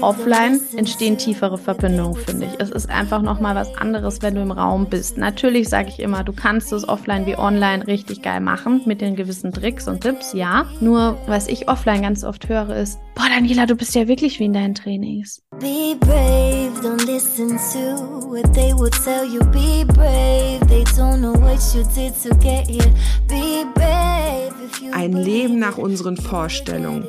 Offline entstehen tiefere Verbindungen, finde ich. Es ist einfach nochmal was anderes, wenn du im Raum bist. Natürlich sage ich immer, du kannst es offline wie online richtig geil machen mit den gewissen Tricks und Tipps, ja. Nur was ich offline ganz oft höre ist, boah Daniela, du bist ja wirklich wie in deinen Trainings. Be brave, don't listen to what they will tell you. Be brave, they don't know what you did to get here. Be brave. Ein Leben nach unseren Vorstellungen.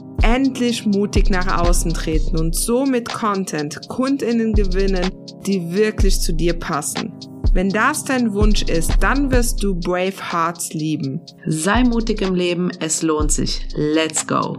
endlich mutig nach außen treten und so mit Content Kundinnen gewinnen, die wirklich zu dir passen. Wenn das dein Wunsch ist, dann wirst du Brave Hearts lieben. Sei mutig im Leben, es lohnt sich. Let's go!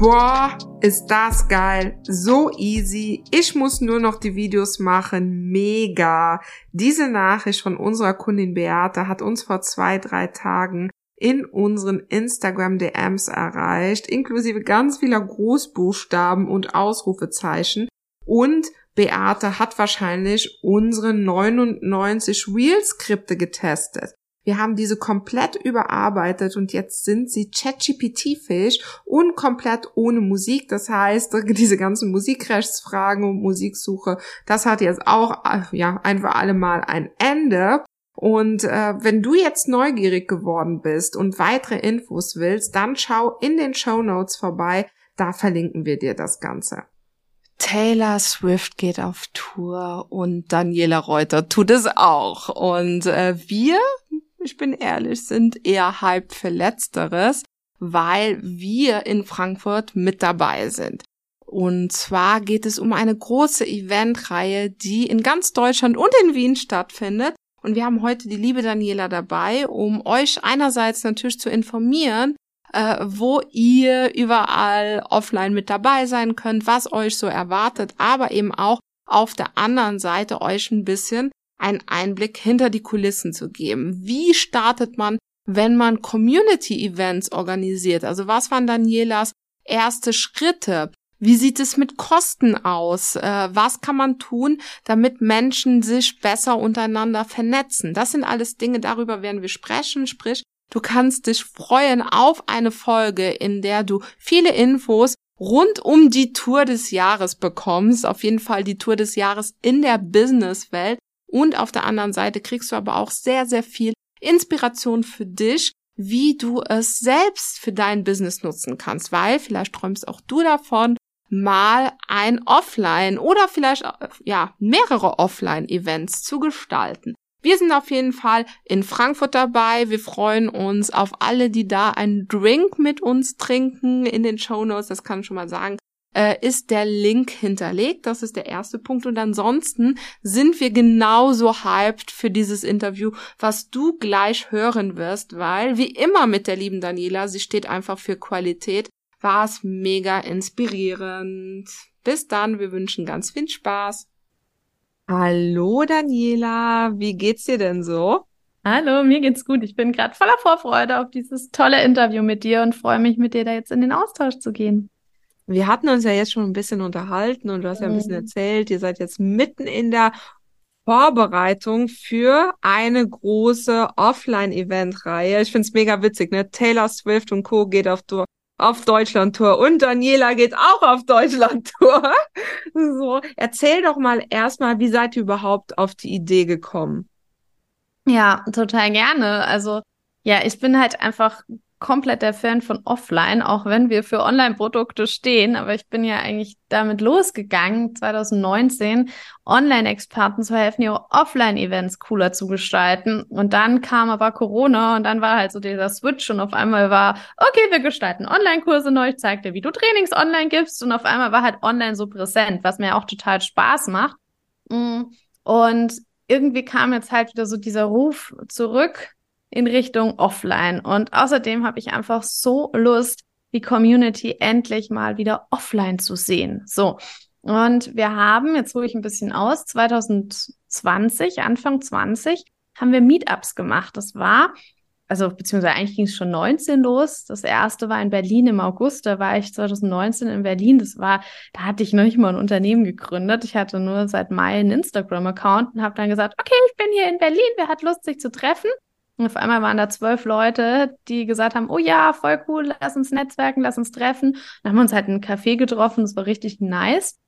Boah, ist das geil. So easy. Ich muss nur noch die Videos machen. Mega. Diese Nachricht von unserer Kundin Beate hat uns vor zwei, drei Tagen in unseren Instagram DMs erreicht, inklusive ganz vieler Großbuchstaben und Ausrufezeichen. Und Beate hat wahrscheinlich unsere 99 Real-Skripte getestet. Wir haben diese komplett überarbeitet und jetzt sind sie ChatGPT-fähig und komplett ohne Musik. Das heißt, diese ganzen Musikrechtsfragen und Musiksuche, das hat jetzt auch ja ein für alle Mal ein Ende. Und äh, wenn du jetzt neugierig geworden bist und weitere Infos willst, dann schau in den Show Notes vorbei. Da verlinken wir dir das Ganze. Taylor Swift geht auf Tour und Daniela Reuter tut es auch. Und äh, wir ich bin ehrlich, sind eher hyped für Letzteres, weil wir in Frankfurt mit dabei sind. Und zwar geht es um eine große Eventreihe, die in ganz Deutschland und in Wien stattfindet. Und wir haben heute die liebe Daniela dabei, um euch einerseits natürlich zu informieren, äh, wo ihr überall offline mit dabei sein könnt, was euch so erwartet, aber eben auch auf der anderen Seite euch ein bisschen einen Einblick hinter die Kulissen zu geben. Wie startet man, wenn man Community-Events organisiert? Also was waren Danielas erste Schritte? Wie sieht es mit Kosten aus? Äh, was kann man tun, damit Menschen sich besser untereinander vernetzen? Das sind alles Dinge, darüber werden wir sprechen. Sprich, du kannst dich freuen auf eine Folge, in der du viele Infos rund um die Tour des Jahres bekommst. Auf jeden Fall die Tour des Jahres in der Businesswelt. Und auf der anderen Seite kriegst du aber auch sehr, sehr viel Inspiration für dich, wie du es selbst für dein Business nutzen kannst, weil vielleicht träumst auch du davon, mal ein Offline oder vielleicht ja mehrere Offline-Events zu gestalten. Wir sind auf jeden Fall in Frankfurt dabei. Wir freuen uns auf alle, die da einen Drink mit uns trinken in den Show Notes. Das kann ich schon mal sagen äh, ist der Link hinterlegt. Das ist der erste Punkt. Und ansonsten sind wir genauso hyped für dieses Interview, was du gleich hören wirst, weil wie immer mit der lieben Daniela, sie steht einfach für Qualität, war es mega inspirierend. Bis dann, wir wünschen ganz viel Spaß. Hallo Daniela, wie geht's dir denn so? Hallo, mir geht's gut. Ich bin gerade voller Vorfreude auf dieses tolle Interview mit dir und freue mich, mit dir da jetzt in den Austausch zu gehen. Wir hatten uns ja jetzt schon ein bisschen unterhalten und du hast ja ein bisschen mhm. erzählt, ihr seid jetzt mitten in der Vorbereitung für eine große Offline-Event-Reihe. Ich find's mega witzig, ne? Taylor Swift und Co. geht auf Tour auf Deutschland-Tour und Daniela geht auch auf Deutschland-Tour. So, erzähl doch mal erstmal, wie seid ihr überhaupt auf die Idee gekommen? Ja, total gerne. Also, ja, ich bin halt einfach komplett der Fan von Offline, auch wenn wir für Online-Produkte stehen. Aber ich bin ja eigentlich damit losgegangen, 2019 Online-Experten zu helfen, ihre Offline-Events cooler zu gestalten. Und dann kam aber Corona und dann war halt so dieser Switch und auf einmal war, okay, wir gestalten Online-Kurse neu, ich zeig dir, wie du Trainings online gibst. Und auf einmal war halt online so präsent, was mir auch total Spaß macht. Mm. Und irgendwie kam jetzt halt wieder so dieser Ruf zurück, in Richtung Offline. Und außerdem habe ich einfach so Lust, die Community endlich mal wieder offline zu sehen. So. Und wir haben, jetzt hole ich ein bisschen aus, 2020, Anfang 20, haben wir Meetups gemacht. Das war also beziehungsweise eigentlich ging es schon 19 los. Das erste war in Berlin im August, da war ich 2019 in Berlin. Das war, da hatte ich noch nicht mal ein Unternehmen gegründet. Ich hatte nur seit Mai einen Instagram-Account und habe dann gesagt, okay, ich bin hier in Berlin, wer hat Lust, sich zu treffen? Und auf einmal waren da zwölf Leute, die gesagt haben, oh ja, voll cool, lass uns netzwerken, lass uns treffen. Dann haben wir uns halt in einen Café getroffen, das war richtig nice.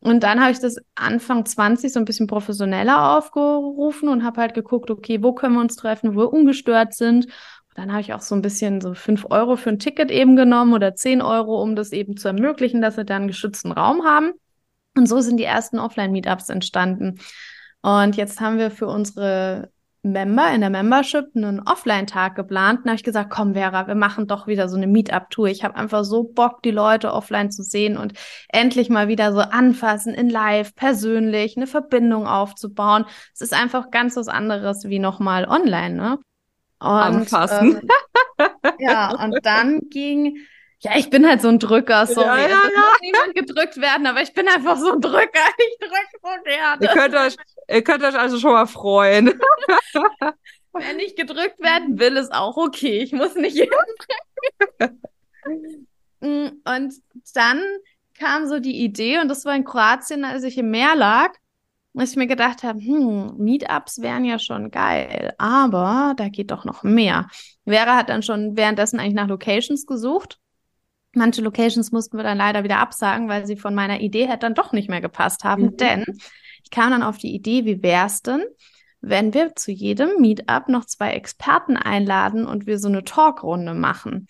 Und dann habe ich das Anfang 20 so ein bisschen professioneller aufgerufen und habe halt geguckt, okay, wo können wir uns treffen, wo wir ungestört sind. Und dann habe ich auch so ein bisschen so fünf Euro für ein Ticket eben genommen oder zehn Euro, um das eben zu ermöglichen, dass wir da einen geschützten Raum haben. Und so sind die ersten Offline-Meetups entstanden. Und jetzt haben wir für unsere Member in der Membership einen Offline-Tag geplant. Da habe ich gesagt, komm Vera, wir machen doch wieder so eine Meetup-Tour. Ich habe einfach so Bock, die Leute offline zu sehen und endlich mal wieder so anfassen in Live, persönlich, eine Verbindung aufzubauen. Es ist einfach ganz was anderes wie nochmal online, ne? Und, anfassen. Ähm, ja, und dann ging ja, ich bin halt so ein Drücker, sorry. Ja, ja, es ja. muss niemand gedrückt werden, aber ich bin einfach so ein Drücker. Ich drücke so gerne. Ihr könnt euch, ihr könnt euch also schon mal freuen. Wenn ich gedrückt werden will, ist auch okay. Ich muss nicht jeden mm, Und dann kam so die Idee, und das war in Kroatien, als ich im Meer lag, dass ich mir gedacht habe, hm, Meetups wären ja schon geil, aber da geht doch noch mehr. Vera hat dann schon währenddessen eigentlich nach Locations gesucht Manche Locations mussten wir dann leider wieder absagen, weil sie von meiner Idee her dann doch nicht mehr gepasst haben. Mhm. Denn ich kam dann auf die Idee, wie wär's denn, wenn wir zu jedem Meetup noch zwei Experten einladen und wir so eine Talkrunde machen.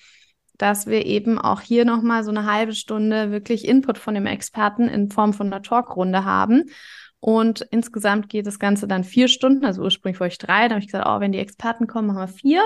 Dass wir eben auch hier nochmal so eine halbe Stunde wirklich Input von dem Experten in Form von einer Talkrunde haben. Und insgesamt geht das Ganze dann vier Stunden, also ursprünglich wollte ich drei, da habe ich gesagt, oh, wenn die Experten kommen, machen wir vier.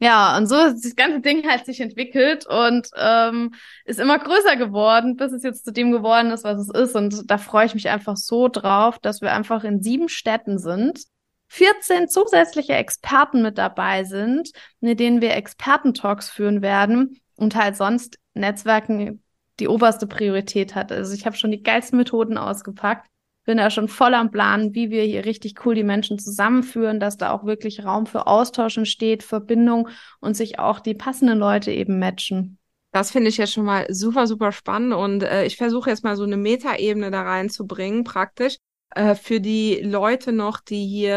Ja, und so ist das ganze Ding halt sich entwickelt und ähm, ist immer größer geworden, bis es jetzt zu dem geworden ist, was es ist. Und da freue ich mich einfach so drauf, dass wir einfach in sieben Städten sind, 14 zusätzliche Experten mit dabei sind, mit denen wir Expertentalks führen werden und halt sonst Netzwerken die oberste Priorität hat. Also ich habe schon die geilsten Methoden ausgepackt bin da schon voll am Plan, wie wir hier richtig cool die Menschen zusammenführen, dass da auch wirklich Raum für Austausch entsteht, Verbindung und sich auch die passenden Leute eben matchen. Das finde ich jetzt schon mal super, super spannend und äh, ich versuche jetzt mal so eine Metaebene da reinzubringen, praktisch äh, für die Leute noch, die hier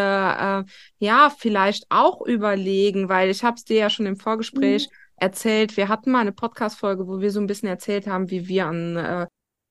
äh, ja vielleicht auch überlegen, weil ich habe es dir ja schon im Vorgespräch mhm. erzählt, wir hatten mal eine Podcast-Folge, wo wir so ein bisschen erzählt haben, wie wir an äh,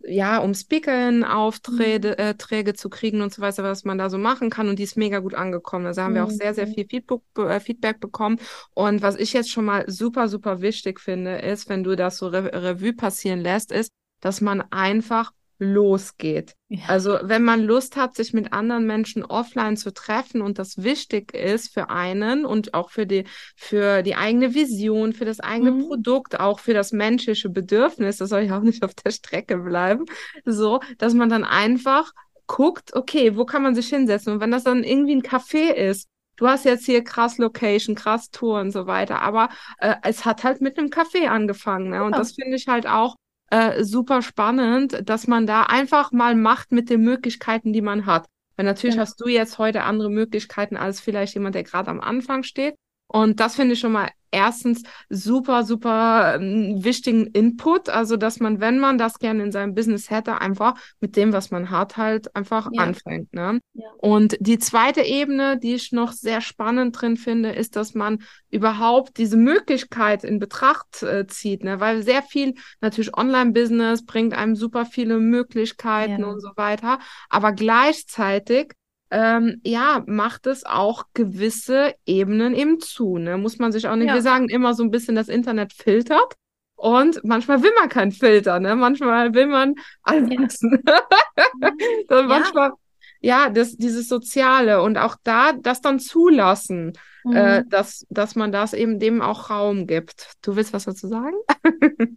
ja, um Speakern Aufträge äh, Träge zu kriegen und so weiter, was man da so machen kann. Und die ist mega gut angekommen. Also haben wir auch sehr, sehr mhm. viel Feedback, äh, Feedback bekommen. Und was ich jetzt schon mal super, super wichtig finde, ist, wenn du das so Re Revue passieren lässt, ist, dass man einfach losgeht. Ja. Also wenn man Lust hat, sich mit anderen Menschen offline zu treffen und das wichtig ist für einen und auch für die, für die eigene Vision, für das eigene mhm. Produkt, auch für das menschliche Bedürfnis, das soll ja auch nicht auf der Strecke bleiben, so, dass man dann einfach guckt, okay, wo kann man sich hinsetzen? Und wenn das dann irgendwie ein Café ist, du hast jetzt hier krass Location, krass Tour und so weiter, aber äh, es hat halt mit einem Café angefangen. Ne? Und ja. das finde ich halt auch äh, super spannend, dass man da einfach mal macht mit den Möglichkeiten, die man hat. Weil natürlich ja. hast du jetzt heute andere Möglichkeiten als vielleicht jemand, der gerade am Anfang steht. Und das finde ich schon mal erstens super, super ähm, wichtigen Input. Also, dass man, wenn man das gerne in seinem Business hätte, einfach mit dem, was man hat, halt einfach ja. anfängt. Ne? Ja. Und die zweite Ebene, die ich noch sehr spannend drin finde, ist, dass man überhaupt diese Möglichkeit in Betracht äh, zieht. Ne? Weil sehr viel natürlich Online-Business bringt einem super viele Möglichkeiten ja. und so weiter. Aber gleichzeitig ähm, ja, macht es auch gewisse Ebenen eben zu. Ne? Muss man sich auch nicht, ja. wir sagen immer so ein bisschen, das Internet filtert. Und manchmal will man keinen Filter, ne? Manchmal will man alles. Ja. manchmal, ja, das, dieses Soziale und auch da das dann zulassen, äh, mhm. äh, dass, dass man das eben dem auch Raum gibt. Du willst was dazu sagen?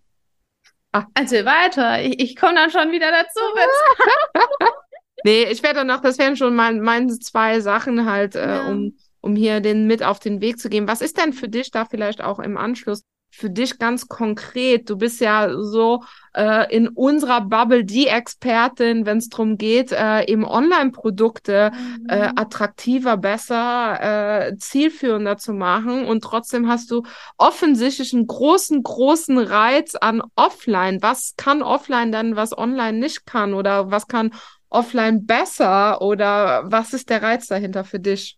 ah. Also weiter. Ich, ich komme dann schon wieder dazu. Nee, ich werde noch, das wären schon mein, meine zwei Sachen halt, äh, ja. um, um hier den mit auf den Weg zu geben. Was ist denn für dich da vielleicht auch im Anschluss für dich ganz konkret? Du bist ja so äh, in unserer Bubble die Expertin, wenn es darum geht, äh, eben Online-Produkte mhm. äh, attraktiver, besser, äh, zielführender zu machen. Und trotzdem hast du offensichtlich einen großen, großen Reiz an Offline. Was kann Offline denn, was Online nicht kann? Oder was kann offline besser oder was ist der Reiz dahinter für dich?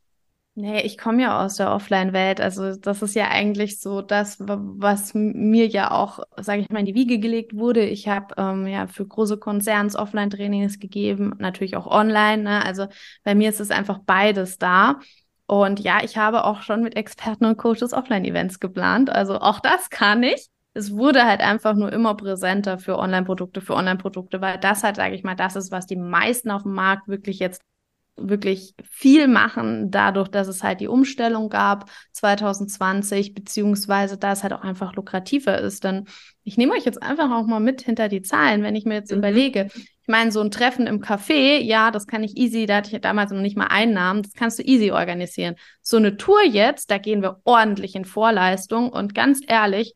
Nee, ich komme ja aus der Offline-Welt. Also das ist ja eigentlich so das, was mir ja auch, sage ich mal, in die Wiege gelegt wurde. Ich habe ähm, ja für große Konzerns Offline-Trainings gegeben, natürlich auch online. Ne? Also bei mir ist es einfach beides da. Und ja, ich habe auch schon mit Experten und Coaches Offline-Events geplant. Also auch das kann ich es wurde halt einfach nur immer präsenter für Online-Produkte, für Online-Produkte, weil das halt, sage ich mal, das ist, was die meisten auf dem Markt wirklich jetzt wirklich viel machen, dadurch, dass es halt die Umstellung gab 2020, beziehungsweise da es halt auch einfach lukrativer ist. Denn ich nehme euch jetzt einfach auch mal mit hinter die Zahlen, wenn ich mir jetzt mhm. überlege. Ich meine, so ein Treffen im Café, ja, das kann ich easy, da hatte ich damals noch nicht mal Einnahmen, das kannst du easy organisieren. So eine Tour jetzt, da gehen wir ordentlich in Vorleistung und ganz ehrlich,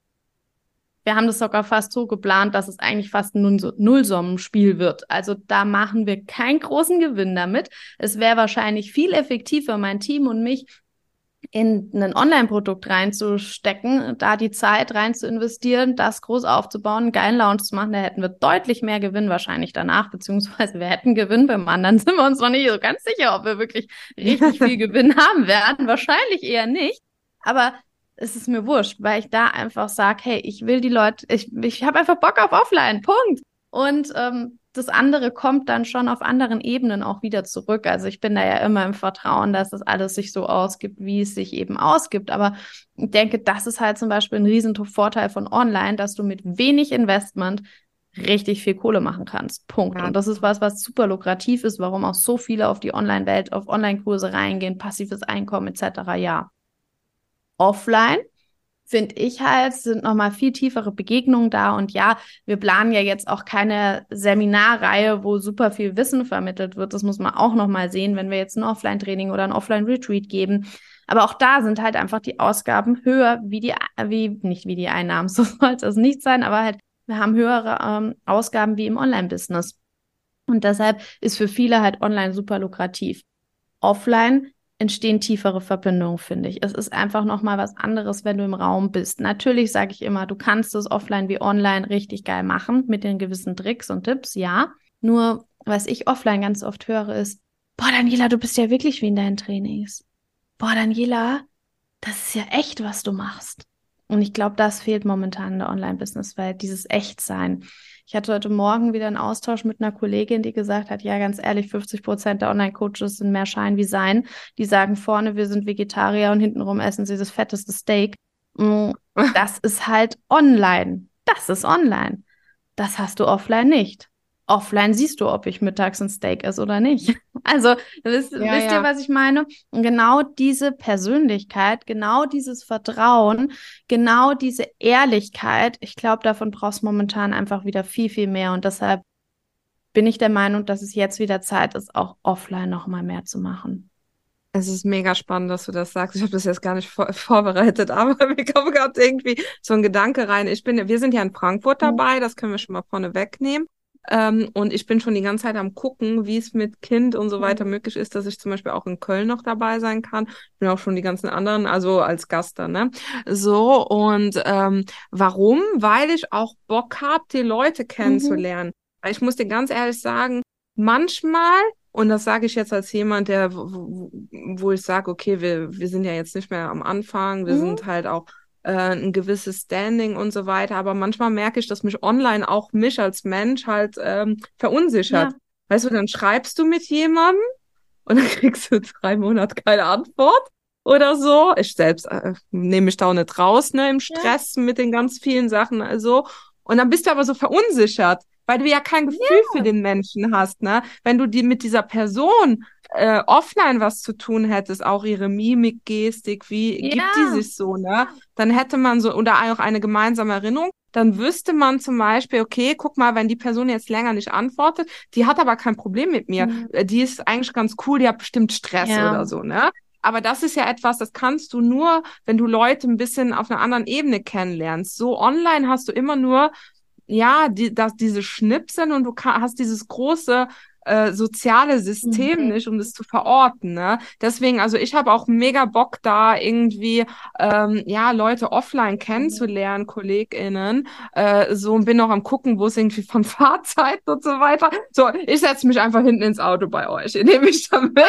wir haben das sogar fast so geplant, dass es eigentlich fast ein Nullsummenspiel wird. Also da machen wir keinen großen Gewinn damit. Es wäre wahrscheinlich viel effektiver, mein Team und mich in ein Online-Produkt reinzustecken, da die Zeit rein zu investieren, das groß aufzubauen, einen geilen Launch zu machen, da hätten wir deutlich mehr Gewinn wahrscheinlich danach, beziehungsweise wir hätten Gewinn. Beim anderen sind wir uns noch nicht so ganz sicher, ob wir wirklich richtig viel Gewinn haben werden. Wahrscheinlich eher nicht. Aber ist es mir wurscht, weil ich da einfach sage, hey, ich will die Leute, ich, ich habe einfach Bock auf Offline, Punkt. Und ähm, das andere kommt dann schon auf anderen Ebenen auch wieder zurück. Also ich bin da ja immer im Vertrauen, dass das alles sich so ausgibt, wie es sich eben ausgibt. Aber ich denke, das ist halt zum Beispiel ein riesen Vorteil von Online, dass du mit wenig Investment richtig viel Kohle machen kannst. Punkt. Ja. Und das ist was, was super lukrativ ist, warum auch so viele auf die Online-Welt, auf Online-Kurse reingehen, passives Einkommen etc. Ja offline finde ich halt, sind nochmal viel tiefere Begegnungen da. Und ja, wir planen ja jetzt auch keine Seminarreihe, wo super viel Wissen vermittelt wird. Das muss man auch nochmal sehen, wenn wir jetzt ein Offline-Training oder ein Offline-Retreat geben. Aber auch da sind halt einfach die Ausgaben höher, wie die, wie, nicht wie die Einnahmen, so sollte es nicht sein, aber halt, wir haben höhere ähm, Ausgaben wie im Online-Business. Und deshalb ist für viele halt online super lukrativ. Offline entstehen tiefere Verbindungen, finde ich. Es ist einfach noch mal was anderes, wenn du im Raum bist. Natürlich sage ich immer, du kannst es offline wie online richtig geil machen mit den gewissen Tricks und Tipps, ja. Nur was ich offline ganz oft höre ist, boah Daniela, du bist ja wirklich wie in deinen Trainings. Boah Daniela, das ist ja echt, was du machst. Und ich glaube, das fehlt momentan in der Online-Business-Welt, dieses Echtsein. Ich hatte heute Morgen wieder einen Austausch mit einer Kollegin, die gesagt hat, ja, ganz ehrlich, 50 Prozent der Online-Coaches sind mehr Schein wie Sein. Die sagen vorne, wir sind Vegetarier und hintenrum essen sie das fetteste Steak. Mm, das ist halt online. Das ist online. Das hast du offline nicht offline siehst du, ob ich mittags ein Steak esse oder nicht. Also, wisst, ja, wisst ihr, was ich meine? Und genau diese Persönlichkeit, genau dieses Vertrauen, genau diese Ehrlichkeit, ich glaube, davon brauchst du momentan einfach wieder viel, viel mehr. Und deshalb bin ich der Meinung, dass es jetzt wieder Zeit ist, auch offline noch mal mehr zu machen. Es ist mega spannend, dass du das sagst. Ich habe das jetzt gar nicht vor vorbereitet, aber mir kommt gerade irgendwie so ein Gedanke rein. Ich bin, wir sind ja in Frankfurt dabei, das können wir schon mal vorne wegnehmen. Ähm, und ich bin schon die ganze Zeit am gucken, wie es mit Kind und so mhm. weiter möglich ist, dass ich zum Beispiel auch in Köln noch dabei sein kann. Ich bin auch schon die ganzen anderen, also als Gast dann, ne? So, und ähm, warum? Weil ich auch Bock habe, die Leute mhm. kennenzulernen. Mhm. Ich muss dir ganz ehrlich sagen, manchmal und das sage ich jetzt als jemand, der, wo, wo ich sage, okay, wir, wir sind ja jetzt nicht mehr am Anfang, wir mhm. sind halt auch äh, ein gewisses Standing und so weiter. Aber manchmal merke ich, dass mich online auch mich als Mensch halt ähm, verunsichert. Ja. Weißt du, dann schreibst du mit jemandem und dann kriegst du drei Monate keine Antwort oder so. Ich selbst äh, nehme mich da auch nicht raus, ne, im Stress ja. mit den ganz vielen Sachen, also. Und dann bist du aber so verunsichert, weil du ja kein Gefühl ja. für den Menschen hast, ne? Wenn du die mit dieser Person äh, offline was zu tun hättest, auch ihre Mimik, Gestik, wie ja. gibt die sich so, ne? Dann hätte man so, oder auch eine gemeinsame Erinnerung, dann wüsste man zum Beispiel, okay, guck mal, wenn die Person jetzt länger nicht antwortet, die hat aber kein Problem mit mir. Mhm. Die ist eigentlich ganz cool, die hat bestimmt Stress ja. oder so, ne? aber das ist ja etwas, das kannst du nur, wenn du Leute ein bisschen auf einer anderen Ebene kennenlernst. So online hast du immer nur ja, die, das, diese Schnipseln und du hast dieses große äh, soziale System Mhm. nicht, um das zu verorten. Ne? Deswegen, also ich habe auch mega Bock da irgendwie ähm, ja Leute offline kennenzulernen, KollegInnen. Äh, so und bin noch am gucken, wo es irgendwie von Fahrzeiten und so weiter. So, ich setze mich einfach hinten ins Auto bei euch. Ihr nehmt mich da mit.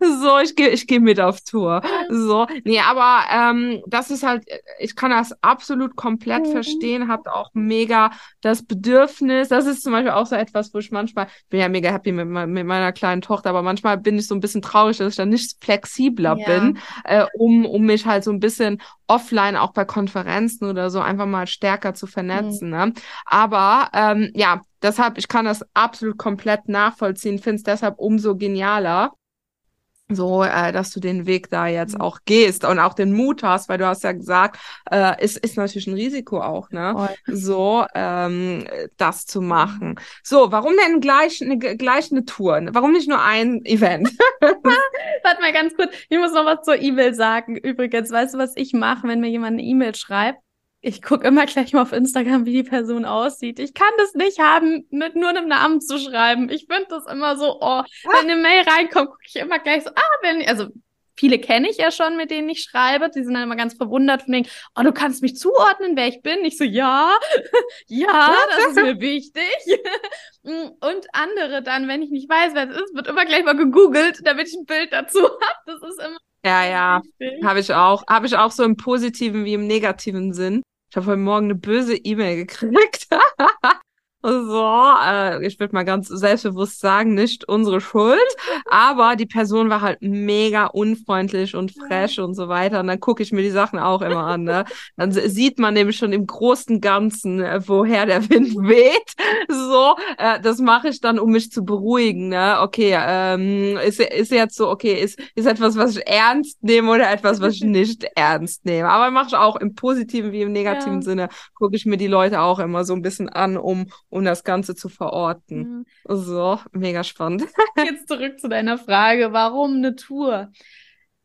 so, ich gehe ich geh mit auf Tour. So, nee, aber ähm, das ist halt, ich kann das absolut komplett Mhm. verstehen, habt auch mega das Bedürfnis. Das ist zum Beispiel auch so etwas, wo ich manchmal, ich bin ja mega happy mit, mit meiner kleinen Tochter, aber manchmal bin ich so ein bisschen traurig, dass ich dann nicht flexibler Ja. bin, äh, um, um mich halt so ein bisschen offline auch bei Konferenzen oder so einfach mal stärker zu vernetzen. Ne? Aber ähm, ja, deshalb, ich kann das absolut komplett nachvollziehen, finde es deshalb umso genialer so, äh, dass du den Weg da jetzt Mhm. auch gehst und auch den Mut hast, weil du hast ja gesagt, äh, es ist natürlich ein Risiko auch, ne? Voll. So, ähm, das zu machen. So, warum denn gleich eine, gleich eine Tour? Warum nicht nur ein Event? Warte mal ganz kurz. Ich muss noch was zur E-Mail sagen. Übrigens, weißt du, was ich mache, wenn mir jemand eine E-Mail schreibt? Ich gucke immer gleich mal auf Instagram, wie die Person aussieht. Ich kann das nicht haben, mit nur einem Namen zu schreiben. Ich finde das immer so, oh, wenn eine Mail reinkommt, gucke ich immer gleich so, ah, wenn, also viele kenne ich ja schon, mit denen ich schreibe. Die sind dann immer ganz verwundert von denen, oh, du kannst mich zuordnen, wer ich bin. Ich so, ja, ja, das ist mir wichtig. Und andere dann, wenn ich nicht weiß, wer es ist, wird immer gleich mal gegoogelt, damit ich ein Bild dazu habe. Das ist immer Ja, ja, habe ich auch. Habe ich auch so im positiven wie im negativen Sinn. Ich habe heute Morgen eine böse E-Mail gekriegt. So, äh, ich würde mal ganz selbstbewusst sagen, nicht unsere Schuld, aber die Person war halt mega unfreundlich und fresh und so weiter. Und dann gucke ich mir die Sachen auch immer an. Ne? Dann sieht man nämlich schon im großen Ganzen, äh, woher der Wind weht. So, äh, das mache ich dann, um mich zu beruhigen. Ne? Okay, ähm, ist, ist jetzt so, okay, ist, ist etwas, was ich ernst nehme oder etwas, was ich nicht ernst nehme. Aber mache ich auch im positiven wie im negativen Ja. Sinne, gucke ich mir die Leute auch immer so ein bisschen an, um um das Ganze zu verorten. Mhm. So, mega spannend. Jetzt zurück zu deiner Frage, warum eine Tour?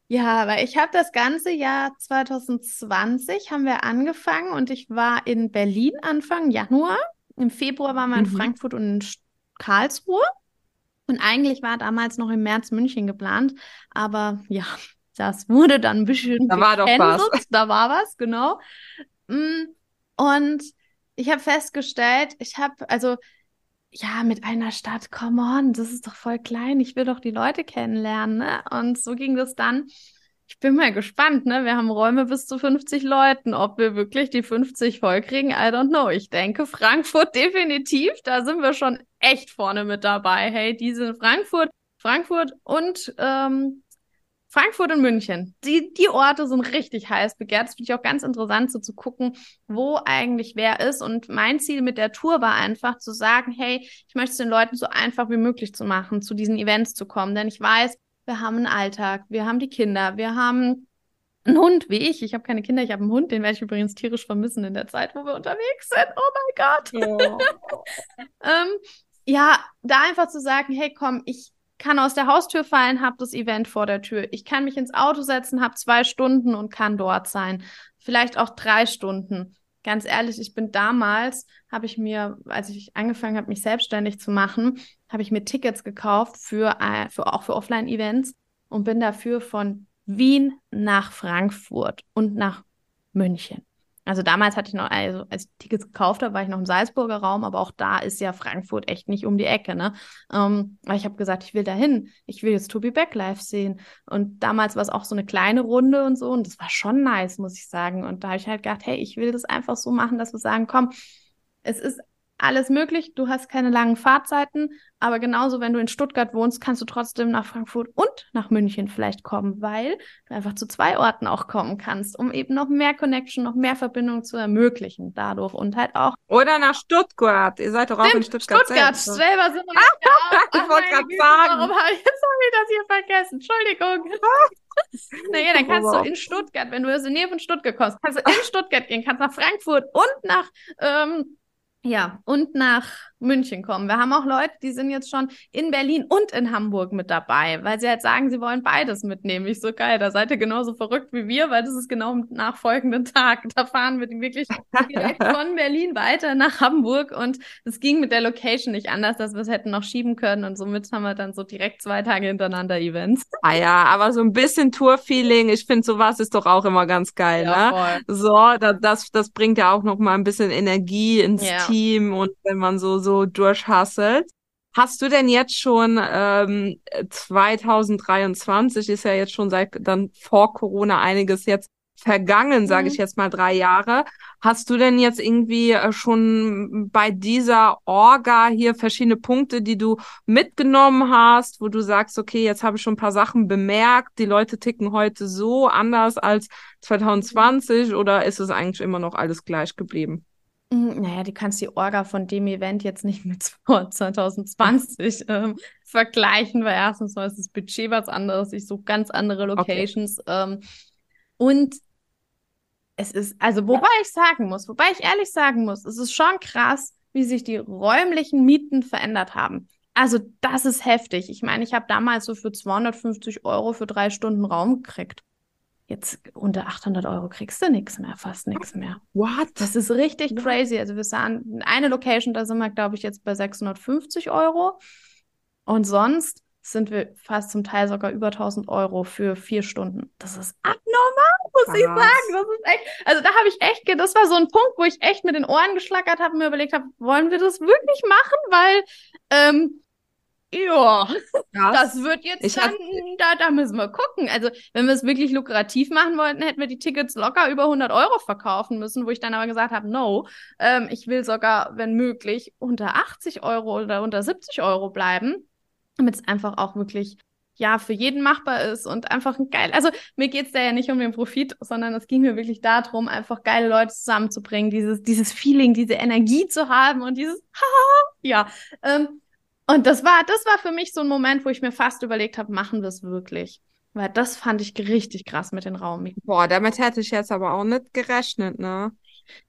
Ja, weil ich habe das ganze Jahr 2020 haben wir angefangen und ich war in Berlin Anfang Januar. Im Februar waren wir in Mhm. Frankfurt und in Karlsruhe. Und eigentlich war damals noch im März München geplant, aber ja, das wurde dann ein bisschen Da war doch was. Da war was, genau. Mm, Und ich habe festgestellt, ich habe, also ja, mit einer Stadt, come on, das ist doch voll klein. Ich will doch die Leute kennenlernen, ne? Und so ging das dann. Ich bin mal gespannt, ne? Wir haben Räume bis zu 50 Leuten. Ob wir wirklich die 50 voll kriegen, I don't know. Ich denke, Frankfurt definitiv. Da sind wir schon echt vorne mit dabei. Hey, die sind Frankfurt, Frankfurt und ähm, Frankfurt und München. Die, die Orte sind richtig heiß begehrt. Das finde ich auch ganz interessant, so zu gucken, wo eigentlich wer ist. Und mein Ziel mit der Tour war einfach zu sagen, hey, ich möchte es den Leuten so einfach wie möglich zu machen, zu diesen Events zu kommen. Denn ich weiß, wir haben einen Alltag, wir haben die Kinder, wir haben einen Hund wie ich. Ich habe keine Kinder, ich habe einen Hund, den werde ich übrigens tierisch vermissen in der Zeit, wo wir unterwegs sind. Oh mein Gott. Ähm, ja, da einfach zu sagen, hey, komm, ich kann aus der Haustür fallen, habe das Event vor der Tür. Ich kann mich ins Auto setzen, habe zwei Stunden und kann dort sein. Vielleicht auch drei Stunden. Ganz ehrlich, ich bin damals, habe ich mir, als ich angefangen habe, mich selbstständig zu machen, habe ich mir Tickets gekauft für, äh, für auch für Offline-Events und bin dafür von Wien nach Frankfurt und nach München. Also damals hatte ich noch, also als ich Tickets gekauft habe, war ich noch im Salzburger Raum, aber auch da ist ja Frankfurt echt nicht um die Ecke, ne? Ähm, aber ich habe gesagt, ich will dahin, ich will jetzt Tobi Beck live sehen. Und damals war es auch so eine kleine Runde und so, und das war schon nice, muss ich sagen. Und da habe ich halt gedacht, hey, ich will das einfach so machen, dass wir sagen, komm, es ist alles möglich, du hast keine langen Fahrzeiten, aber genauso, wenn du in Stuttgart wohnst, kannst du trotzdem nach Frankfurt und nach München vielleicht kommen, weil du einfach zu zwei Orten auch kommen kannst, um eben noch mehr Connection, noch mehr Verbindung zu ermöglichen dadurch und halt auch Oder nach Stuttgart. Ihr seid doch auch in Stuttgart, Stuttgart selbst. selber sind wir da. Ich wollte Güte, sagen. Warum habe ich, jetzt hab ich das hier vergessen? Entschuldigung. naja, dann kannst du in Stuttgart, wenn du aus der Nähe von Stuttgart kommst, kannst du in Stuttgart gehen, kannst nach Frankfurt und nach, ähm, ja, und nach München kommen. Wir haben auch Leute, die sind jetzt schon in Berlin und in Hamburg mit dabei, weil sie halt sagen, sie wollen beides mitnehmen. Ich so geil, da seid ihr genauso verrückt wie wir, weil das ist genau am nachfolgenden Tag. Da fahren wir wirklich direkt von Berlin weiter nach Hamburg und es ging mit der Location nicht anders, dass wir es hätten noch schieben können und somit haben wir dann so direkt zwei Tage hintereinander Events. Ah ja, aber so ein bisschen Tour-Feeling, ich finde sowas ist doch auch immer ganz geil, ja, ne? Voll. So, das, das bringt ja auch noch mal ein bisschen Energie ins ja. Team und wenn man so so durchhasselt. Hast du denn jetzt schon ähm, 2023 ist ja jetzt schon seit dann vor Corona einiges jetzt vergangen, sage mhm. ich jetzt mal drei Jahre. Hast du denn jetzt irgendwie äh, schon bei dieser Orga hier verschiedene Punkte, die du mitgenommen hast, wo du sagst, okay, jetzt habe ich schon ein paar Sachen bemerkt, die Leute ticken heute so anders als 2020 oder ist es eigentlich immer noch alles gleich geblieben? Hm, naja, du kannst die Orga von dem Event jetzt nicht mit 2020 ähm, vergleichen, weil erstens mal ist das Budget was anderes, ich suche ganz andere Locations. Okay. Ähm, und es ist, also wobei ich sagen muss, wobei ich ehrlich sagen muss, es ist schon krass, wie sich die räumlichen Mieten verändert haben. Also das ist heftig. Ich meine, ich habe damals so für 250 Euro für drei Stunden Raum gekriegt. Jetzt unter 800 Euro kriegst du nichts mehr, fast nichts mehr. What? Das ist richtig What? crazy. Also wir sahen eine Location, da sind wir, glaube ich, jetzt bei 650 Euro. Und sonst sind wir fast zum Teil sogar über 1000 Euro für vier Stunden. Das ist abnormal, muss Was? ich sagen. Das ist echt, also da habe ich echt, das war so ein Punkt, wo ich echt mit den Ohren geschlackert habe und mir überlegt habe, wollen wir das wirklich machen? Weil ähm, ja, Krass. das wird jetzt ich dann, da, da müssen wir gucken. Also, wenn wir es wirklich lukrativ machen wollten, hätten wir die Tickets locker über 100 Euro verkaufen müssen, wo ich dann aber gesagt habe, no, ähm, ich will sogar, wenn möglich, unter 80 Euro oder unter 70 Euro bleiben, damit es einfach auch wirklich ja, für jeden machbar ist und einfach ein geil. Also mir geht's da ja nicht um den Profit, sondern es ging mir wirklich darum, einfach geile Leute zusammenzubringen, dieses, dieses Feeling, diese Energie zu haben und dieses, haha, ja. Ähm, und das war, das war für mich so ein Moment, wo ich mir fast überlegt habe, machen wir es wirklich? Weil das fand ich richtig krass mit den Raummieten. Boah, damit hätte ich jetzt aber auch nicht gerechnet, ne?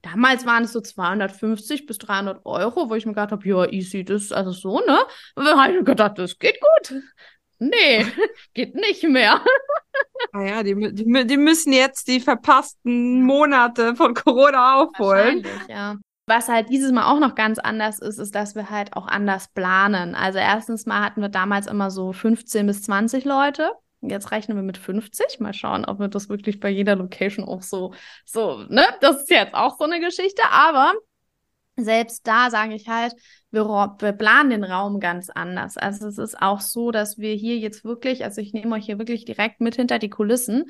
Damals waren es so 250 bis 300 Euro, wo ich mir gedacht habe, ja, easy, das also so, ne? Und dann habe ich mir gedacht, das geht gut. Nee, geht nicht mehr. Ah ja, die, die, die müssen jetzt die verpassten Monate von Corona aufholen. Ja. Was halt dieses Mal auch noch ganz anders ist, ist, dass wir halt auch anders planen. Also erstens mal hatten wir damals immer so 15 bis 20 Leute. Jetzt rechnen wir mit 50. Mal schauen, ob wir das wirklich bei jeder Location auch so, so, ne? Das ist jetzt auch so eine Geschichte. Aber selbst da sage ich halt, wir, wir, planen den Raum ganz anders. Also es ist auch so, dass wir hier jetzt wirklich, also ich nehme euch hier wirklich direkt mit hinter die Kulissen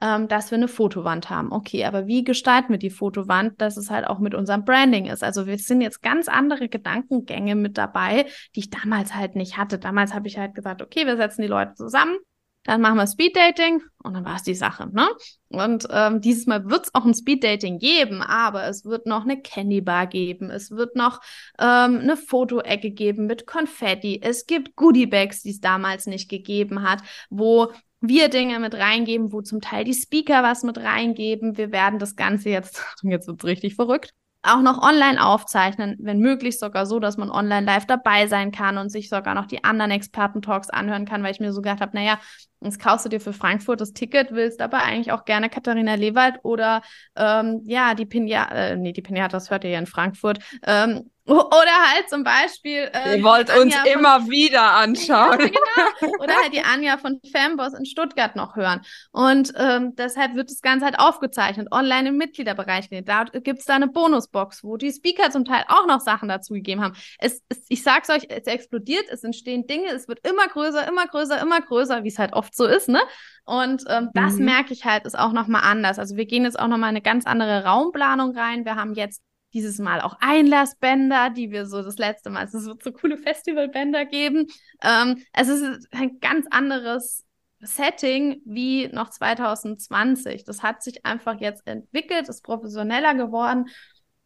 ähm, dass wir eine Fotowand haben. Okay, aber wie gestalten wir die Fotowand, dass es halt auch mit unserem Branding ist? Also wir sind jetzt ganz andere Gedankengänge mit dabei, die ich damals halt nicht hatte. Damals habe ich halt gesagt, okay, wir setzen die Leute zusammen, dann machen wir Speeddating und dann war es die Sache, ne? Und ähm, dieses Mal wird es auch ein Speeddating geben, aber es wird noch eine Candy Bar geben, es wird noch ähm, eine Fotoecke geben mit Konfetti, es gibt Goodie Bags, die es damals nicht gegeben hat, wo wir Dinge mit reingeben, wo zum Teil die Speaker was mit reingeben. Wir werden das Ganze jetzt, jetzt wird's richtig verrückt, auch noch online aufzeichnen, wenn möglich sogar so, dass man online live dabei sein kann und sich sogar noch die anderen Experten-Talks anhören kann, weil ich mir so gedacht habe, naja, jetzt kaufst du dir für Frankfurt das Ticket, willst aber eigentlich auch gerne Katharina Lewald oder ähm, ja, die Pinja, äh, nee, die Pinja, das hört ihr ja in Frankfurt, ähm, oder halt zum Beispiel. Äh, Ihr wollt uns von, immer wieder anschauen. Ja, genau. Oder halt die Anja von Fanboss in Stuttgart noch hören. Und ähm, deshalb wird das Ganze halt aufgezeichnet, online im Mitgliederbereich. Da gibt's da eine Bonusbox, wo die Speaker zum Teil auch noch Sachen dazu gegeben haben. Es, es, ich sag's euch, es explodiert, es entstehen Dinge, es wird immer größer, immer größer, immer größer, wie es halt oft so ist, ne? Und ähm, das mhm. merke ich halt, ist auch nochmal anders. Also wir gehen jetzt auch nochmal eine ganz andere Raumplanung rein. Wir haben jetzt dieses Mal auch Einlassbänder, die wir so das letzte Mal, also es wird so coole Festivalbänder geben. Ähm, es ist ein ganz anderes Setting wie noch 2020. Das hat sich einfach jetzt entwickelt, ist professioneller geworden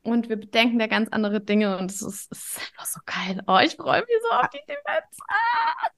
und wir bedenken da ganz andere Dinge und es ist, ist einfach so geil. Oh, ich freue mich so auf die Events. Ah!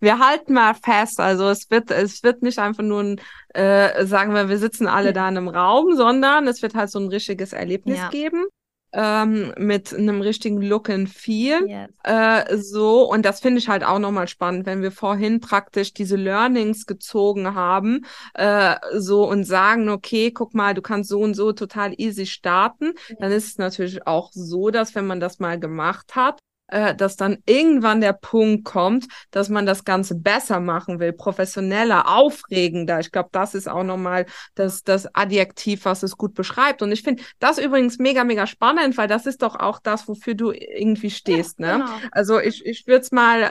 Wir halten mal fest, also es wird, es wird nicht einfach nur ein, äh, sagen wir, wir sitzen alle da in einem Raum, sondern es wird halt so ein richtiges Erlebnis ja. geben. ähm, mit einem richtigen Look and Feel. Yes. Äh, so, und das finde ich halt auch nochmal spannend, wenn wir vorhin praktisch diese Learnings gezogen haben, äh, so und sagen, okay, guck mal, du kannst so und so total easy starten, dann ist es natürlich auch so, dass wenn man das mal gemacht hat, äh, dass dann irgendwann der Punkt kommt, dass man das Ganze besser machen will, professioneller, aufregender. Ich glaube, das ist auch nochmal das, das Adjektiv, was es gut beschreibt. Und ich finde das übrigens mega, mega spannend, weil das ist doch auch das, wofür du irgendwie stehst. Ja, ne? Genau. Also ich, ich würde es mal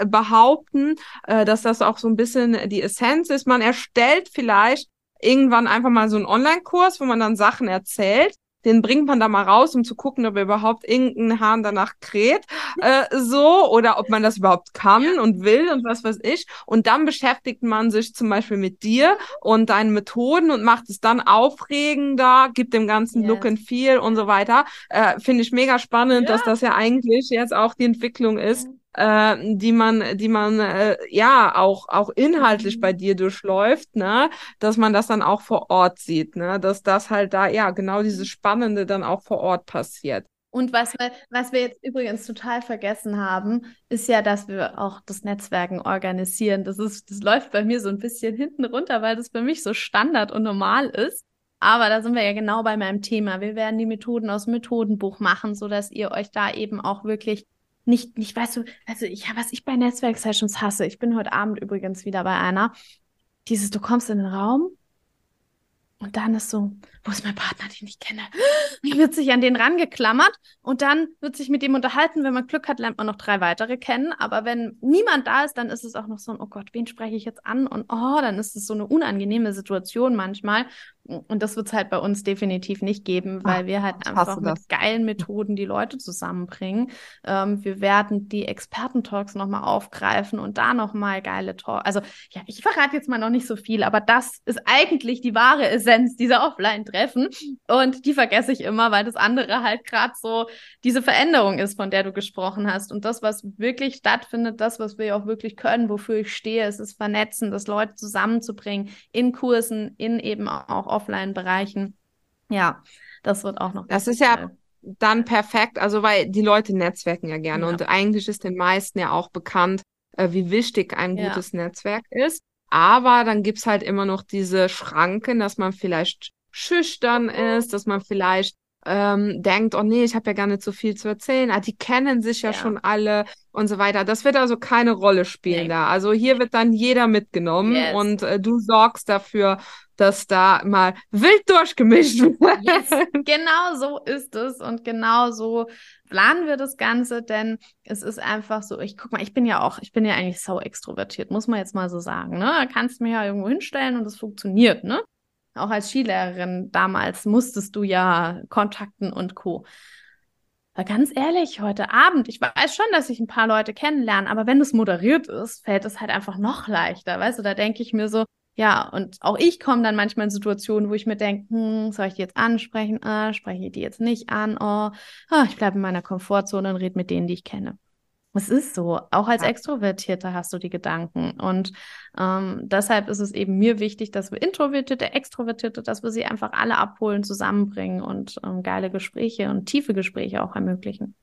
äh, behaupten, äh, dass das auch so ein bisschen die Essenz ist. Man erstellt vielleicht irgendwann einfach mal so einen Online-Kurs, wo man dann Sachen erzählt den bringt man da mal raus, um zu gucken, ob er überhaupt irgendeinen Hahn danach kräht, äh, so, oder ob man das überhaupt kann und will und was weiß ich. Und dann beschäftigt man sich zum Beispiel mit dir und deinen Methoden und macht es dann aufregender, gibt dem ganzen yes. Look and Feel und so weiter. Äh, Finde ich mega spannend, ja. dass das ja eigentlich jetzt auch die Entwicklung ist. Ja äh, die man, die man äh, ja auch auch inhaltlich mhm. bei dir durchläuft, ne, dass man das dann auch vor Ort sieht, ne, dass das halt da ja genau dieses Spannende dann auch vor Ort passiert. Und was wir, was wir jetzt übrigens total vergessen haben, ist ja, dass wir auch das Netzwerken organisieren. Das ist, das läuft bei mir so ein bisschen hinten runter, weil das für mich so Standard und normal ist. Aber da sind wir ja genau bei meinem Thema. Wir werden die Methoden aus dem Methodenbuch machen, so dass ihr euch da eben auch wirklich nicht, nicht, weißt du, also ich, was ich bei Netzwerk-Sessions hasse, ich bin heute Abend übrigens wieder bei einer, dieses, du kommst in den Raum und dann ist so, wo ist mein Partner, den ich kenne? Dann wird sich an den rangeklammert und dann wird sich mit dem unterhalten. Wenn man Glück hat, lernt man noch drei weitere kennen. Aber wenn niemand da ist, dann ist es auch noch so ein, oh Gott, wen spreche ich jetzt an? Und oh, dann ist es so eine unangenehme Situation manchmal. Und das wird es halt bei uns definitiv nicht geben, weil Ach, wir halt einfach mit das. geilen Methoden die Leute zusammenbringen. Ähm, wir werden die Experten-Talks nochmal aufgreifen und da nochmal geile Talks. Also ja, ich verrate jetzt mal noch nicht so viel, aber das ist eigentlich die wahre Essenz dieser Offline-Treffen. Und die vergesse ich immer, weil das andere halt gerade so diese Veränderung ist, von der du gesprochen hast. Und das, was wirklich stattfindet, das, was wir auch wirklich können, wofür ich stehe, ist das Vernetzen, das Leute zusammenzubringen in Kursen, in eben auch Offline-Bereichen. Ja, das wird auch noch. Das ist ja dann perfekt, also weil die Leute netzwerken ja gerne ja. und eigentlich ist den meisten ja auch bekannt, äh, wie wichtig ein ja. gutes Netzwerk ist. Aber dann gibt's halt immer noch diese Schranken, dass man vielleicht schüchtern ist, dass man vielleicht ähm, denkt, oh nee, ich habe ja gar nicht so viel zu erzählen, ah, die kennen sich ja, ja, schon alle und so weiter. Das wird also keine Rolle spielen nee. da. Also hier wird dann jeder mitgenommen yes. und äh, du sorgst dafür, dass da mal wild durchgemischt wird. Yes. Genau so ist es und genau so planen wir das Ganze, denn es ist einfach so, ich guck mal, ich bin ja auch, ich bin ja eigentlich so extrovertiert, muss man jetzt mal so sagen, ne? Da kannst du mich ja irgendwo hinstellen und es funktioniert, ne? Auch als Skilehrerin damals musstest du ja Kontakten und Co. Aber ganz ehrlich, heute Abend, ich weiß schon, dass ich ein paar Leute kennenlerne, aber wenn es moderiert ist, fällt es halt einfach noch leichter, weißt du? Da denke ich mir so, ja, und auch ich komme dann manchmal in Situationen, wo ich mir denke, hm, soll ich die jetzt ansprechen? Ah, spreche ich die jetzt nicht an? Oh, oh ich bleibe in meiner Komfortzone und rede mit denen, die ich kenne. Es ist so. Auch als Extrovertierter hast du die Gedanken. Und ähm, deshalb ist es eben mir wichtig, dass wir Introvertierte, Extrovertierte, dass wir sie einfach alle abholen, zusammenbringen und ähm, geile Gespräche und tiefe Gespräche auch ermöglichen.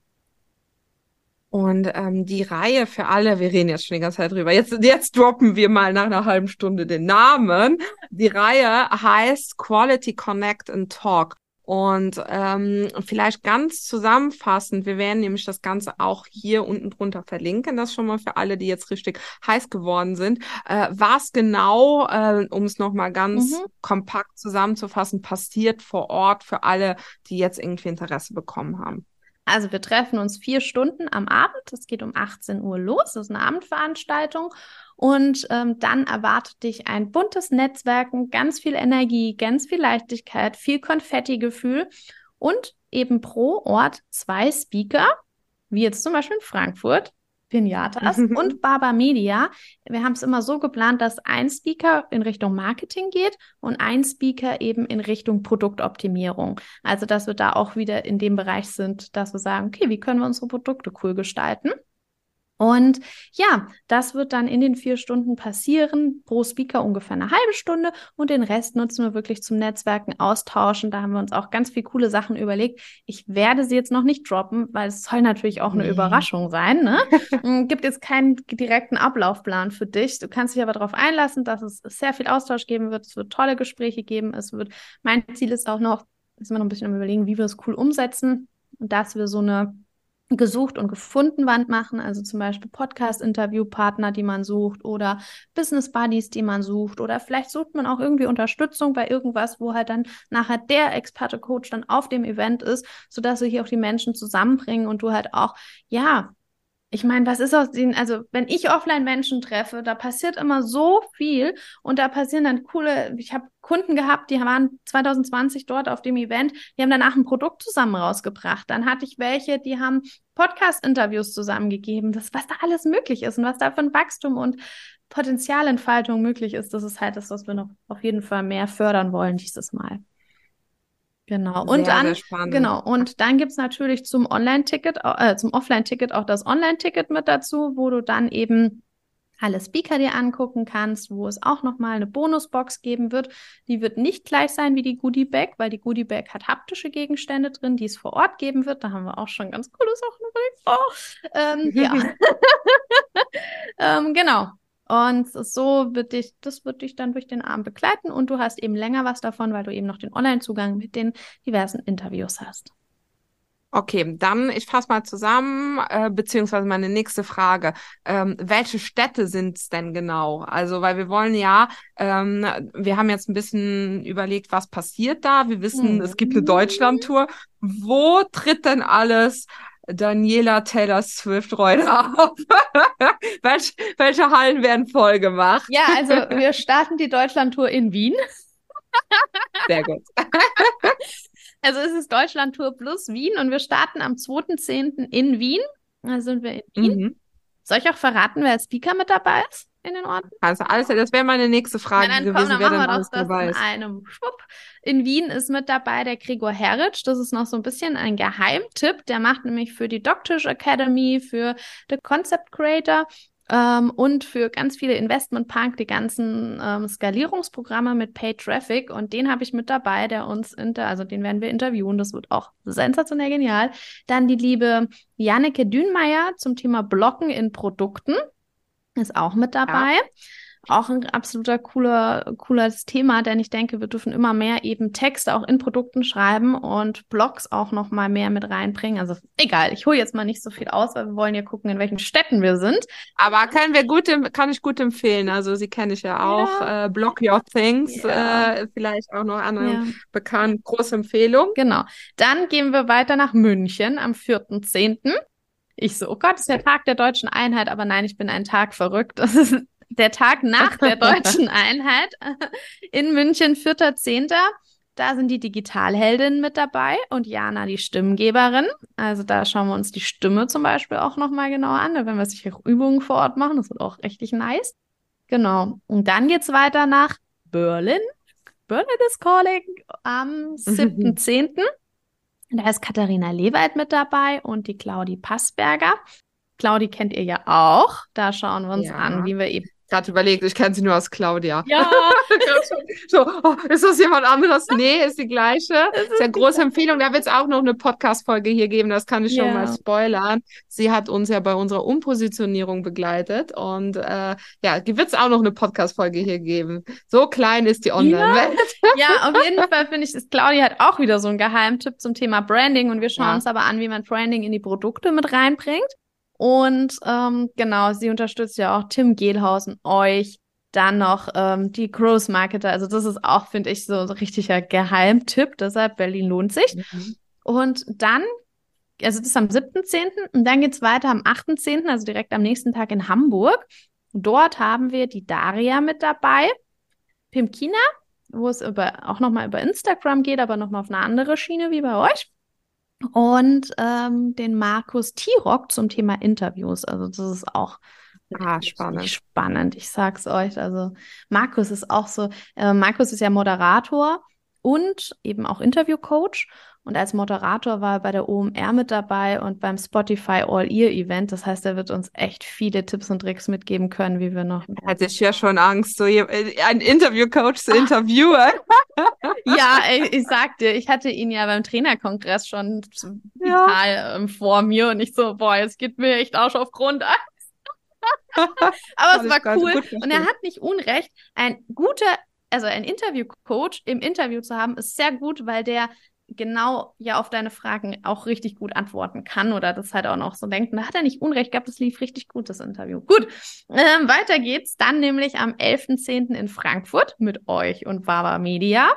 Und ähm, die Reihe für alle, wir reden jetzt schon die ganze Zeit drüber, jetzt, jetzt droppen wir mal nach einer halben Stunde den Namen. Die Reihe heißt Quality Connect and Talk. Und ähm, vielleicht ganz zusammenfassend, wir werden nämlich das Ganze auch hier unten drunter verlinken, das schon mal für alle, die jetzt richtig heiß geworden sind. Äh, was genau, äh, um es nochmal ganz mhm. kompakt zusammenzufassen, passiert vor Ort für alle, die jetzt irgendwie Interesse bekommen haben? Also wir treffen uns vier Stunden am Abend. Es geht um 18 Uhr los. Das ist eine Abendveranstaltung. Und ähm, dann erwartet dich ein buntes Netzwerken, ganz viel Energie, ganz viel Leichtigkeit, viel Konfetti-Gefühl und eben pro Ort zwei Speaker, wie jetzt zum Beispiel in Frankfurt, Pinatas und Baba Media. Wir haben es immer so geplant, dass ein Speaker in Richtung Marketing geht und ein Speaker eben in Richtung Produktoptimierung. Also, dass wir da auch wieder in dem Bereich sind, dass wir sagen, okay, wie können wir unsere Produkte cool gestalten? Und ja, das wird dann in den vier Stunden passieren. Pro Speaker ungefähr eine halbe Stunde und den Rest nutzen wir wirklich zum Netzwerken, austauschen. Da haben wir uns auch ganz viele coole Sachen überlegt. Ich werde sie jetzt noch nicht droppen, weil es soll natürlich auch eine nee. Überraschung sein. Ne? Mm, gibt jetzt keinen direkten Ablaufplan für dich. Du kannst dich aber darauf einlassen, dass es sehr viel Austausch geben wird. Es wird tolle Gespräche geben. Es wird, mein Ziel ist auch noch, ist wir noch ein bisschen am überlegen, wie wir es cool umsetzen und dass wir so eine gesucht und gefunden Wand machen, also zum Beispiel Podcast-Interview-Partner, die man sucht oder Business Buddies, die man sucht oder vielleicht sucht man auch irgendwie Unterstützung bei irgendwas, wo halt dann nachher der Experte-Coach dann auf dem Event ist, sodass wir hier auch die Menschen zusammenbringen und du halt auch, ja, ich meine, was ist aus den, also wenn ich offline Menschen treffe, da passiert immer so viel und da passieren dann coole, ich habe Kunden gehabt, die waren 2020 dort auf dem Event, die haben danach ein Produkt zusammen rausgebracht. Dann hatte ich welche, die haben Podcast-Interviews zusammengegeben, das, was da alles möglich ist und was da für ein Wachstum und Potenzialentfaltung möglich ist, das ist halt das, was wir noch auf jeden Fall mehr fördern wollen dieses Mal. Genau. Und sehr, dann, sehr genau. Und dann gibt's natürlich zum Online-Ticket, äh, zum Offline-Ticket auch das Online-Ticket mit dazu, wo du dann eben alle Speaker dir angucken kannst, wo es auch nochmal eine Bonusbox geben wird. Die wird nicht gleich sein wie die Goodie Bag, weil die Goodie Bag hat haptische Gegenstände drin, die es vor Ort geben wird. Da haben wir auch schon ganz coole Sachen. Oh, ähm, ja. ähm, genau. Und so wird dich, das wird dich dann durch den Abend begleiten und du hast eben länger was davon, weil du eben noch den Online-Zugang mit den diversen Interviews hast. Okay, dann ich fasse mal zusammen, äh, beziehungsweise meine nächste Frage. Ähm, welche Städte sind es denn genau? Also, weil wir wollen ja, ähm, wir haben jetzt ein bisschen überlegt, was passiert da. Wir wissen, mhm. es gibt eine Deutschlandtour. Wo tritt denn alles Daniela Taylor Swift Reuter auf. welche, welche Hallen werden voll gemacht? Ja, also wir starten die Deutschlandtour in Wien. Sehr gut. Also es ist Deutschlandtour plus Wien und wir starten am 2.10. in Wien. Da sind wir in Wien. Mhm. Soll ich auch verraten, wer als Speaker mit dabei ist? In den Orten? Also alles, das wäre meine nächste Frage ja, dann gewesen, komm, dann wer dann das dabei in einem Schwupp. In Wien ist mit dabei der Gregor Heritsch. Das ist noch so ein bisschen ein Geheimtipp. Der macht nämlich für die Doctish Academy, für The Concept Creator ähm, und für ganz viele Investment Punk die ganzen ähm, Skalierungsprogramme mit Paid Traffic und den habe ich mit dabei, der uns inter, also den werden wir interviewen, das wird auch sensationell genial. Dann die liebe Janneke Dünmeier zum Thema Blocken in Produkten ist auch mit dabei. Ja. Auch ein absoluter cooler, cooles Thema, denn ich denke, wir dürfen immer mehr eben Texte auch in Produkten schreiben und Blogs auch noch mal mehr mit reinbringen. Also egal, ich hole jetzt mal nicht so viel aus, weil wir wollen ja gucken, in welchen Städten wir sind. Aber können wir gut, kann ich gut empfehlen. Also sie kenne ich ja auch. Ja. Äh, Blog Your Things, ja. äh, vielleicht auch noch andere ja. bekannt. Große Empfehlung. Genau. Dann gehen wir weiter nach München am 4.10. Ich so, oh Gott, ist der Tag der deutschen Einheit, aber nein, ich bin einen Tag verrückt. Das ist der Tag nach der deutschen Einheit in München, 4.10. Da sind die Digitalheldinnen mit dabei und Jana die Stimmgeberin. Also da schauen wir uns die Stimme zum Beispiel auch nochmal genauer an, wenn wir sich auch Übungen vor Ort machen. Das wird auch richtig nice. Genau. Und dann geht's weiter nach Berlin. Berlin is calling am 7.10. Da ist Katharina Lewald mit dabei und die Claudi Passberger. Claudi kennt ihr ja auch. Da schauen wir uns ja. an, wie wir eben gerade überlegt, ich kenne sie nur aus Claudia. Ja. so, oh, ist das jemand anderes? Nee, ist die gleiche. Das ist eine große Empfehlung. Da wird es auch noch eine Podcast-Folge hier geben, das kann ich schon mal spoilern. Sie hat uns ja bei unserer Umpositionierung begleitet und äh, ja, wird es auch noch eine Podcast-Folge hier geben. So klein ist die Online-Welt. Ja. ja, auf jeden Fall finde ich, ist Claudia hat auch wieder so einen Geheimtipp zum Thema Branding und wir schauen ja. uns aber an, wie man Branding in die Produkte mit reinbringt. Und ähm, genau, sie unterstützt ja auch Tim Gehlhaus und euch. Dann noch ähm, die Growth Marketer. Also das ist auch, finde ich, so ein richtiger Geheimtipp. Deshalb Berlin lohnt sich. Mhm. Und dann, also das ist am 7.10. und dann geht's weiter am 8.10., also direkt am nächsten Tag in Hamburg. Dort haben wir die Daria mit dabei, Pimkina, wo es über, auch nochmal über Instagram geht, aber nochmal auf eine andere Schiene wie bei euch und ähm, den Markus Tirock zum Thema Interviews. Also das ist auch ah, spannend. spannend. Ich sag's euch. Also Markus ist auch so, äh, Markus ist ja Moderator und eben auch Interviewcoach. Und als Moderator war er bei der OMR mit dabei und beim Spotify All Ear Event. Das heißt, er wird uns echt viele Tipps und Tricks mitgeben können, wie wir noch. Hatte ich ja schon Angst, so ein Interviewcoach zu interviewen. ja, ich, ich sag dir, ich hatte ihn ja beim Trainerkongress schon total ja. ähm, vor mir und ich so, boah, jetzt geht mir echt auch schon auf Grund. Aber es war cool und er hat nicht unrecht. Ein guter also ein Interviewcoach im Interview zu haben, ist sehr gut, weil der genau ja auf deine Fragen auch richtig gut antworten kann oder das halt auch noch so denkt. Da hat er nicht Unrecht gehabt, das lief richtig gut, das Interview. Gut, ähm, weiter geht's dann nämlich am 11.10. in Frankfurt mit euch und Baba Media.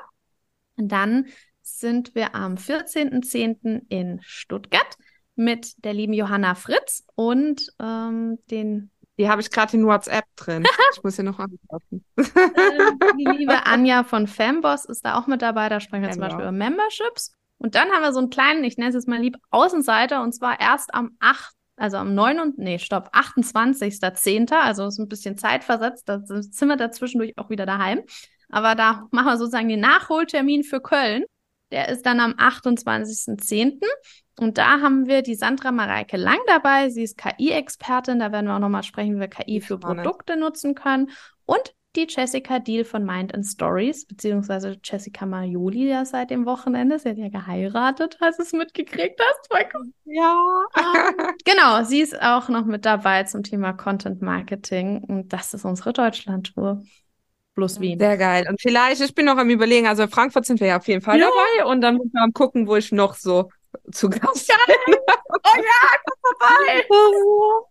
Dann sind wir am 14.10. in Stuttgart mit der lieben Johanna Fritz und ähm, den die habe ich gerade in WhatsApp drin. Ich muss sie noch antworten. Ähm, die liebe Anja von Femboss ist da auch mit dabei. Da sprechen wir genau. zum Beispiel über Memberships. Und dann haben wir so einen kleinen, ich nenne es jetzt mal lieb, Außenseiter. Und zwar erst am 8., also am 9. und, nee, stopp, 28.10. Also ist ein bisschen zeitversetzt. Da sind wir dazwischendurch auch wieder daheim. Aber da machen wir sozusagen den Nachholtermin für Köln. Der ist dann am 28.10. Und da haben wir die Sandra Mareike Lang dabei. Sie ist KI-Expertin. Da werden wir auch nochmal sprechen, wie wir KI für Produkte nutzen können. Und die Jessica Deal von Mind and Stories, beziehungsweise Jessica Marioli ja seit dem Wochenende. Sie hat ja geheiratet, hast du es mitgekriegt hast. Ja. Genau, sie ist auch noch mit dabei zum Thema Content Marketing. Und das ist unsere Deutschland-Tour plus Wien. Sehr geil. Und vielleicht, ich bin noch am überlegen, also in Frankfurt sind wir ja auf jeden Fall ja. dabei und dann muss man gucken, wo ich noch so zu Gast bin. oh ja, komm vorbei.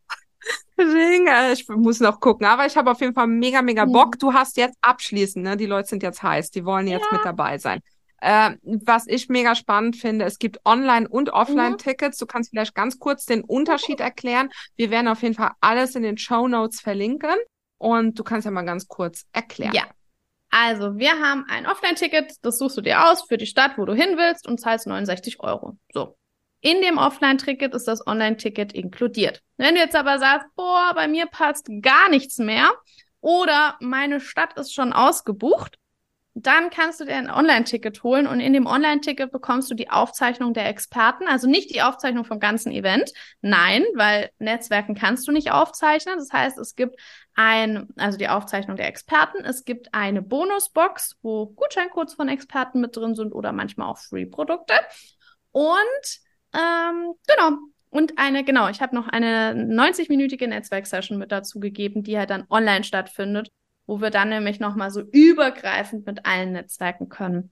Deswegen, äh, ich muss noch gucken. Aber ich habe auf jeden Fall mega, mega Bock. Du hast jetzt abschließend, ne? Die Leute sind jetzt heiß, die wollen jetzt ja. mit dabei sein. Äh, was ich mega spannend finde, es gibt Online- und Offline-Tickets. Du kannst vielleicht ganz kurz den Unterschied erklären. Wir werden auf jeden Fall alles in den Show Notes verlinken. Und du kannst ja mal ganz kurz erklären. Ja. Also, wir haben ein Offline-Ticket, das suchst du dir aus für die Stadt, wo du hin willst und zahlst 69 Euro. So. In dem Offline-Ticket ist das Online-Ticket inkludiert. Wenn du jetzt aber sagst, boah, bei mir passt gar nichts mehr oder meine Stadt ist schon ausgebucht, dann kannst du dir ein Online-Ticket holen und in dem Online-Ticket bekommst du die Aufzeichnung der Experten, also nicht die Aufzeichnung vom ganzen Event. Nein, weil Netzwerken kannst du nicht aufzeichnen. Das heißt, es gibt ein, also die Aufzeichnung der Experten. Es gibt eine Bonusbox, wo Gutscheincodes von Experten mit drin sind oder manchmal auch Free-Produkte. Und ähm, genau, und eine, genau, ich habe noch eine 90-minütige Netzwerksession mit dazu gegeben, die halt dann online stattfindet wo wir dann nämlich nochmal so übergreifend mit allen Netzwerken können.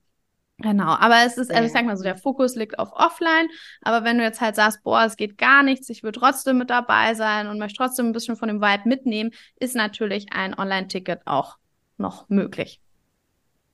Genau, aber es ist, also ich sag mal so, der Fokus liegt auf offline, aber wenn du jetzt halt sagst, boah, es geht gar nichts, ich will trotzdem mit dabei sein und möchte trotzdem ein bisschen von dem Vibe mitnehmen, ist natürlich ein Online-Ticket auch noch möglich.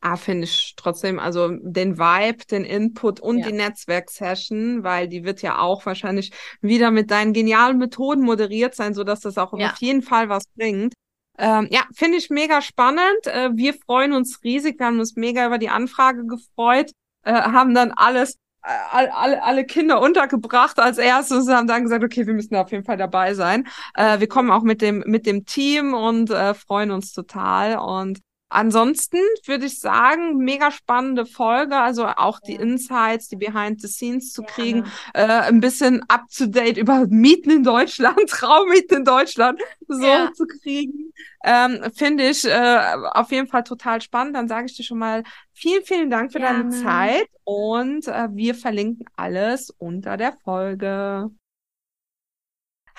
Ah, finde ich trotzdem, also den Vibe, den Input und ja. die Netzwerksession, weil die wird ja auch wahrscheinlich wieder mit deinen genialen Methoden moderiert sein, so dass das auch ja. auf jeden Fall was bringt. Ähm, ja, finde ich mega spannend. Äh, wir freuen uns riesig. Wir haben uns mega über die Anfrage gefreut, äh, haben dann alles, äh, alle, alle Kinder untergebracht als erstes, haben dann gesagt, okay, wir müssen auf jeden Fall dabei sein. Äh, wir kommen auch mit dem, mit dem Team und äh, freuen uns total. Und Ansonsten würde ich sagen, mega spannende Folge, also auch die Insights, die Behind the Scenes zu kriegen, äh, ein bisschen up to date über Mieten in Deutschland, Traummieten in Deutschland so ja. zu kriegen, ähm, finde ich äh, auf jeden Fall total spannend. Dann sage ich dir schon mal vielen, vielen Dank für deine Zeit und äh, wir verlinken alles unter der Folge.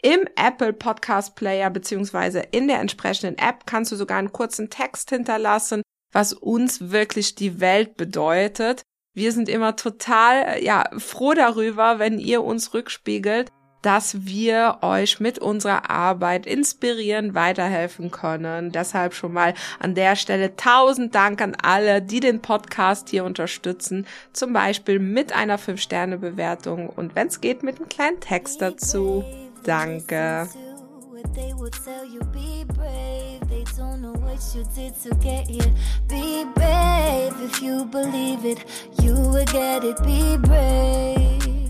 Im Apple Podcast Player beziehungsweise in der entsprechenden App kannst du sogar einen kurzen Text hinterlassen, was uns wirklich die Welt bedeutet. Wir sind immer total, ja, froh darüber, wenn ihr uns rückspiegelt, dass wir euch mit unserer Arbeit inspirieren, weiterhelfen können. Deshalb schon mal an der Stelle tausend Dank an alle, die den Podcast hier unterstützen, zum Beispiel mit einer 5-Sterne-Bewertung und wenn es geht, mit einem kleinen Text dazu. Danke. They will tell you be brave. They don't know what you did to get here. Be brave if you believe it. You will get it. Be brave.